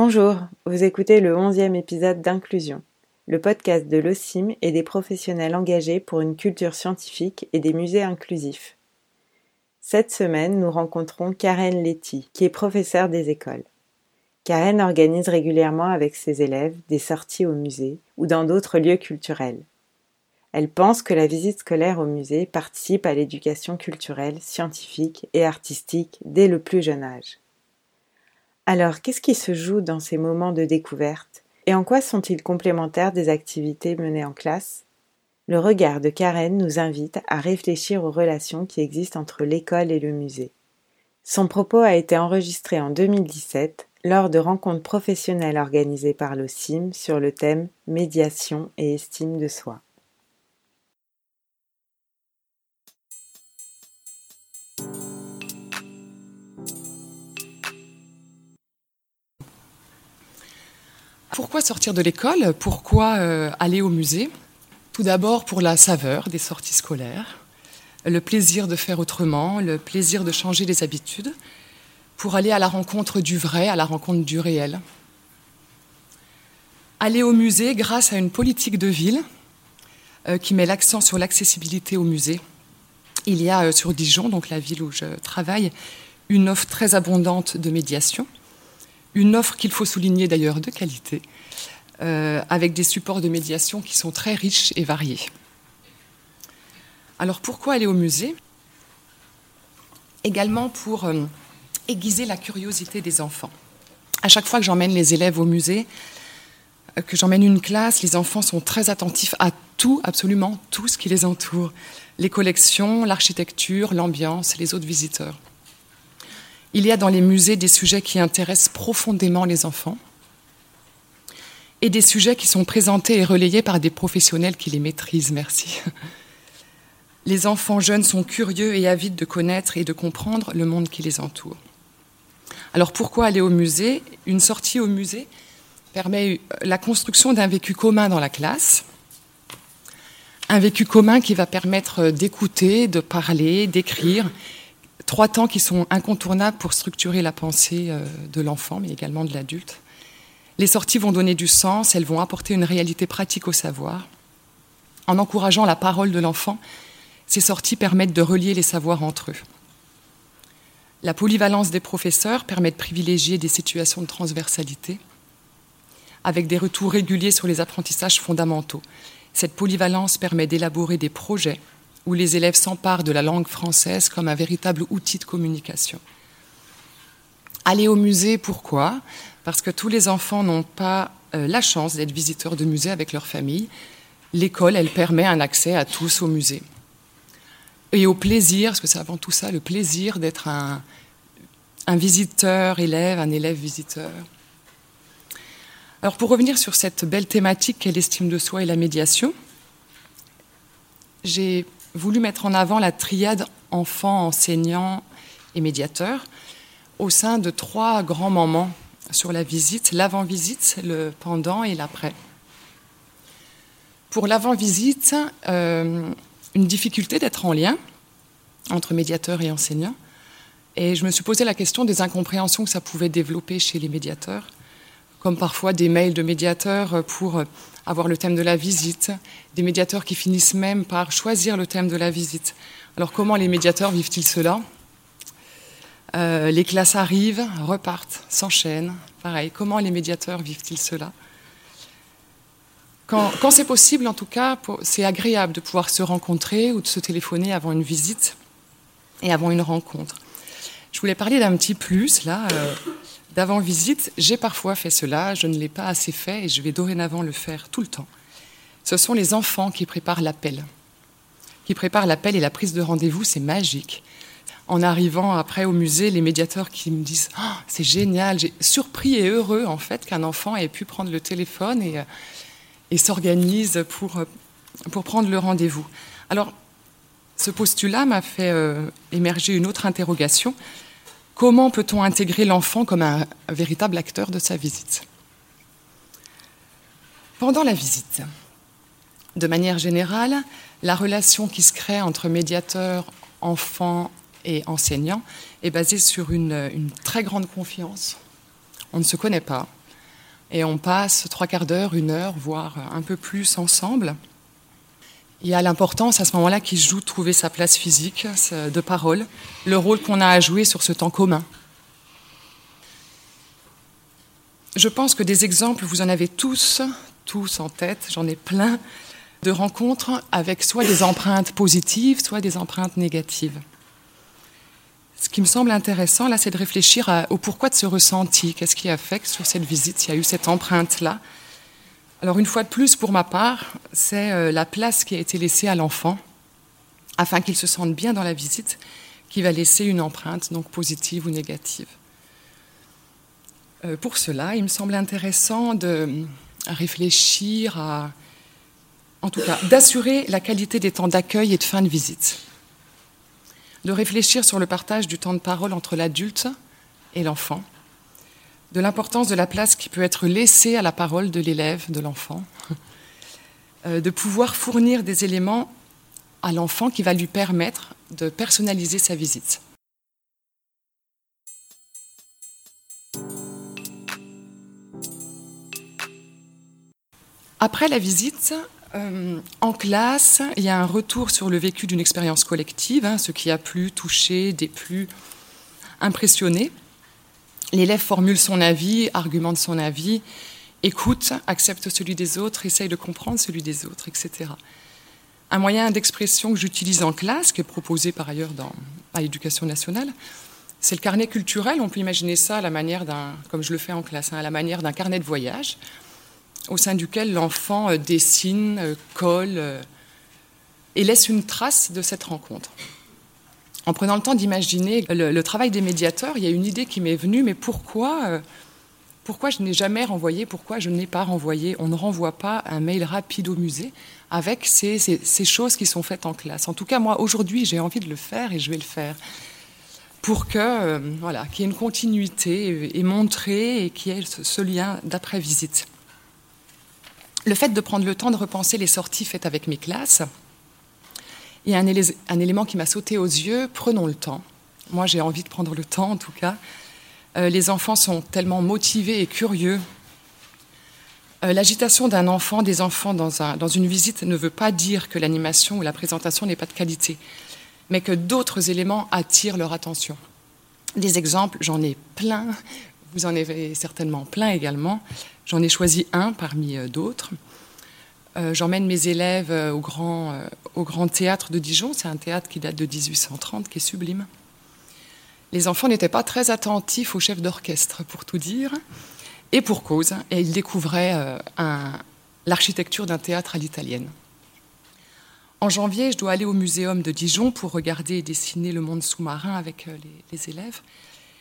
Bonjour, vous écoutez le onzième épisode d'Inclusion, le podcast de l'OCIM et des professionnels engagés pour une culture scientifique et des musées inclusifs. Cette semaine, nous rencontrons Karen Letty, qui est professeure des écoles. Karen organise régulièrement avec ses élèves des sorties au musée ou dans d'autres lieux culturels. Elle pense que la visite scolaire au musée participe à l'éducation culturelle, scientifique et artistique dès le plus jeune âge. Alors, qu'est-ce qui se joue dans ces moments de découverte et en quoi sont-ils complémentaires des activités menées en classe? Le regard de Karen nous invite à réfléchir aux relations qui existent entre l'école et le musée. Son propos a été enregistré en 2017 lors de rencontres professionnelles organisées par l'OCIM sur le thème médiation et estime de soi. Pourquoi sortir de l'école Pourquoi euh, aller au musée? Tout d'abord pour la saveur des sorties scolaires, le plaisir de faire autrement, le plaisir de changer les habitudes, pour aller à la rencontre du vrai, à la rencontre du réel. Aller au musée grâce à une politique de ville euh, qui met l'accent sur l'accessibilité au musée. Il y a euh, sur Dijon, donc la ville où je travaille, une offre très abondante de médiation une offre qu'il faut souligner d'ailleurs de qualité, euh, avec des supports de médiation qui sont très riches et variés. Alors pourquoi aller au musée? Également pour euh, aiguiser la curiosité des enfants. À chaque fois que j'emmène les élèves au musée, euh, que j'emmène une classe, les enfants sont très attentifs à tout, absolument tout ce qui les entoure. Les collections, l'architecture, l'ambiance, les autres visiteurs. Il y a dans les musées des sujets qui intéressent profondément les enfants et des sujets qui sont présentés et relayés par des professionnels qui les maîtrisent. Merci. Les enfants jeunes sont curieux et avides de connaître et de comprendre le monde qui les entoure. Alors pourquoi aller au musée? Une sortie au musée permet la construction d'un vécu commun dans la classe, un vécu commun qui va permettre d'écouter, de parler, d'écrire trois temps qui sont incontournables pour structurer la pensée euh, de l'enfant, mais également de l'adulte. Les sorties vont donner du sens, elles vont apporter une réalité pratique au savoir. En encourageant la parole de l'enfant, ces sorties permettent de relier les savoirs entre eux. La polyvalence des professeurs permet de privilégier des situations de transversalité avec des retours réguliers sur les apprentissages fondamentaux. Cette polyvalence permet d'élaborer des projets où les élèves s'emparent de la langue française comme un véritable outil de communication. Aller au musée, pourquoi? Parce que tous les enfants n'ont pas euh, la chance d'être visiteurs de musée avec leur famille. L'école, elle permet un accès à tous au musée. Et au plaisir, parce que c'est avant tout ça, le plaisir d'être un, un visiteur élève, un élève visiteur. Alors pour revenir sur cette belle thématique qu'est l'estime de soi et la médiation, j'ai voulu mettre en avant la triade enfant, enseignant et médiateur au sein de trois grands moments sur la visite, l'avant-visite, le pendant et l'après. Pour l'avant-visite, euh, une difficulté d'être en lien entre médiateur et enseignant. Et je me suis posé la question des incompréhensions que ça pouvait développer chez les médiateurs, comme parfois des mails de médiateurs pour avoir le thème de la visite, des médiateurs qui finissent même par choisir le thème de la visite. Alors comment les médiateurs vivent-ils cela? Euh, Les classes arrivent, repartent, s'enchaînent. Pareil, comment les médiateurs vivent-ils cela? Quand, c'est possible, en tout cas, c'est agréable de pouvoir se rencontrer ou de se téléphoner avant une visite et avant une rencontre. Je voulais parler d'un petit plus, là. Euh, d'avant-visite, j'ai parfois fait cela, je ne l'ai pas assez fait et je vais dorénavant le faire tout le temps. Ce sont les enfants qui préparent l'appel. Qui préparent l'appel et la prise de rendez-vous, c'est magique. En arrivant après au musée, les médiateurs qui me disent oh, C'est génial, j'ai surpris et heureux en fait qu'un enfant ait pu prendre le téléphone et, euh, s'organise pour, euh, pour prendre le rendez-vous. Alors, ce postulat m'a fait euh, émerger une autre interrogation Comment peut-on intégrer l'enfant comme un, véritable acteur de sa visite? Pendant la visite, de manière générale, la relation qui se crée entre médiateur, enfant et enseignant est basée sur une, une très grande confiance. On ne se connaît pas, et on passe trois quarts d'heure, une heure, voire un peu plus ensemble. Il y a l'importance à ce moment-là qu'il joue trouver sa place physique, de parole, le rôle qu'on a à jouer sur ce temps commun. Je pense que des exemples, vous en avez tous, tous en tête, j'en ai plein, de rencontres avec soit des empreintes positives, soit des empreintes négatives. Ce qui me semble intéressant, là, c'est de réfléchir au pourquoi de ce ressenti. Qu'est-ce qui a fait que sur cette visite, il y a eu cette empreinte-là Alors, une fois de plus, pour ma part, c'est euh, la place qui a été laissée à l'enfant, afin qu'il se sente bien dans la visite, qui va laisser une empreinte, donc positive ou négative. Euh, pour cela, il me semble intéressant de réfléchir à, en tout cas, d'assurer la qualité des temps d'accueil et de fin de visite de réfléchir sur le partage du temps de parole entre l'adulte et l'enfant, de l'importance de la place qui peut être laissée à la parole de l'élève, de l'enfant, euh, de pouvoir fournir des éléments à l'enfant qui va lui permettre de personnaliser sa visite. Après la visite, euh, en classe, il y a un retour sur le vécu d'une expérience collective, hein, ce qui a plu, touché, déplu, impressionné. L'élève formule son avis, argumente son avis, écoute, accepte celui des autres, essaye de comprendre celui des autres, etc. Un moyen d'expression que j'utilise en classe, qui est proposé par ailleurs à l'éducation nationale, c'est le carnet culturel. On peut imaginer ça à la manière d'un, comme je le fais en classe, hein, à la manière d'un carnet de voyage au sein duquel l'enfant euh, dessine, euh, colle euh, et laisse une trace de cette rencontre. En prenant le temps d'imaginer le, travail des médiateurs, il y a une idée qui m'est venue, mais pourquoi, pourquoi je n'ai jamais renvoyé, pourquoi je n'ai pas renvoyé, on ne renvoie pas un mail rapide au musée avec ces, choses qui sont faites en classe. En tout cas, moi, aujourd'hui, j'ai envie de le faire et je vais le faire pour que voilà, qu'il y ait une continuité et montrer et qu'il y ait ce lien d'après-visite le fait de prendre le temps de repenser les sorties faites avec mes classes, il y a un, élément qui m'a sauté aux yeux, prenons le temps. Moi, j'ai envie de prendre le temps, en tout cas. Euh, les enfants sont tellement motivés et curieux. Euh, l'agitation d'un enfant, des enfants dans, une visite ne veut pas dire que l'animation ou la présentation n'est pas de qualité, mais que d'autres éléments attirent leur attention. Des exemples, j'en ai plein, vous en avez certainement plein également. J'en ai choisi un parmi euh, d'autres. Euh, j'emmène mes élèves euh, au grand, au grand théâtre de Dijon. C'est un théâtre qui date de 1830, qui est sublime. Les enfants n'étaient pas très attentifs au chef d'orchestre, pour tout dire, et pour cause. Et ils découvraient l'architecture d'un théâtre à l'italienne. En janvier, je dois aller au muséum de Dijon pour regarder et dessiner le monde sous-marin avec les élèves.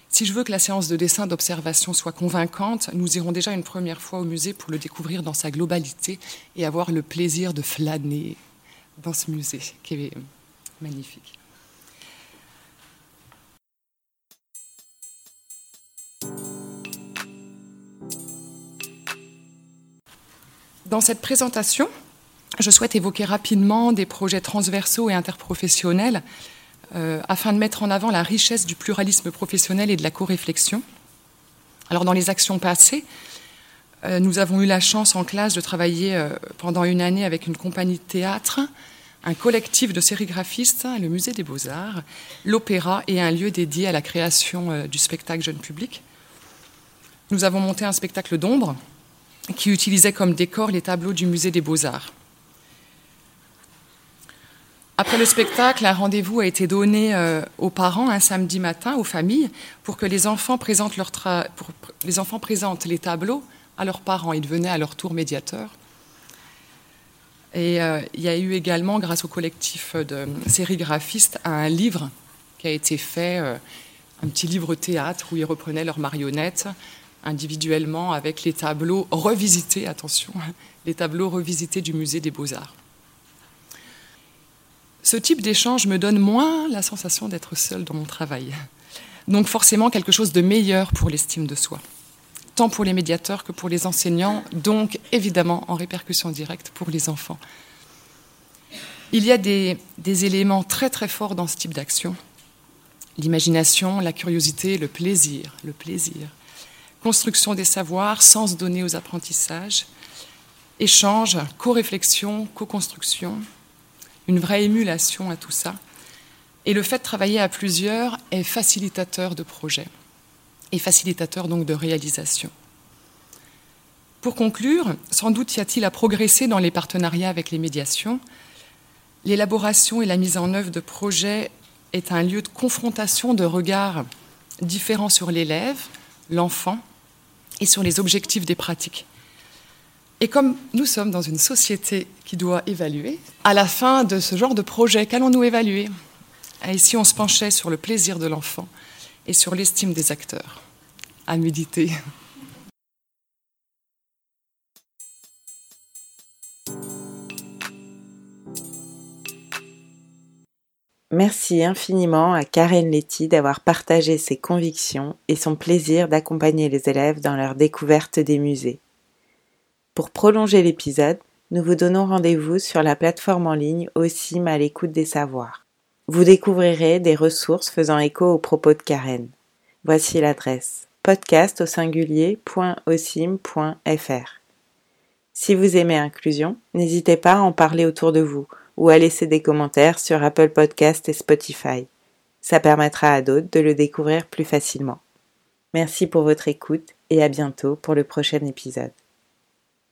Si je veux que la séance de dessin d'observation soit convaincante, nous irons déjà une première fois au musée pour le découvrir dans sa globalité et avoir le plaisir de flâner dans ce musée qui est magnifique. Dans cette présentation, je souhaite évoquer rapidement des projets transversaux et interprofessionnels euh, afin de mettre en avant la richesse du pluralisme professionnel et de la co-réflexion. Alors dans les actions passées, euh, nous avons eu la chance en classe de travailler euh, pendant une année avec une compagnie de théâtre, un collectif de sérigraphistes, le musée des beaux-arts, l'opéra et un lieu dédié à la création du spectacle jeune public. Nous avons monté un spectacle d'ombre qui utilisait comme décor les tableaux du musée des beaux-arts. Après le spectacle, un rendez-vous a été donné euh, aux parents un samedi matin, aux familles, pour que les enfants présentent, les, tableaux à leurs parents. Ils devenaient à leur tour médiateurs. Et euh, il y a eu également, grâce au collectif de sérigraphistes, un livre qui a été fait, euh, un petit livre théâtre où ils reprenaient leurs marionnettes individuellement avec les tableaux revisités, attention, les tableaux revisités du musée des beaux-arts. Ce type d'échange me donne moins la sensation d'être seule dans mon travail. Donc forcément quelque chose de meilleur pour l'estime de soi, tant pour les médiateurs que pour les enseignants, donc évidemment en répercussion directe pour les enfants. Il y a des, éléments très très forts dans ce type d'action. L'imagination, la curiosité, le plaisir, le plaisir, construction des savoirs, sens donné aux apprentissages, échange, co-réflexion, co-construction, une vraie émulation à tout ça. Et le fait de travailler à plusieurs est facilitateur de projets et facilitateur donc de réalisation. Pour conclure, sans doute y a-t-il à progresser dans les partenariats avec les médiations. L'élaboration et la mise en œuvre de projets est un lieu de confrontation de regards différents sur l'élève, l'enfant, et sur les objectifs des pratiques. Et comme nous sommes dans une société qui doit évaluer, à la fin de ce genre de projet, qu'allons-nous évaluer? Et si on se penchait sur le plaisir de l'enfant et sur l'estime des acteurs À méditer. Merci infiniment à Karen Letty d'avoir partagé ses convictions et son plaisir d'accompagner les élèves dans leur découverte des musées. Pour prolonger l'épisode, nous vous donnons rendez-vous sur la plateforme en ligne OSIM à l'écoute des savoirs. Vous découvrirez des ressources faisant écho aux propos de Karen. Voici l'adresse podcast. Si vous aimez Inclusion, n'hésitez pas à en parler autour de vous ou à laisser des commentaires sur Apple Podcast et Spotify. Ça permettra à d'autres de le découvrir plus facilement. Merci pour votre écoute et à bientôt pour le prochain épisode.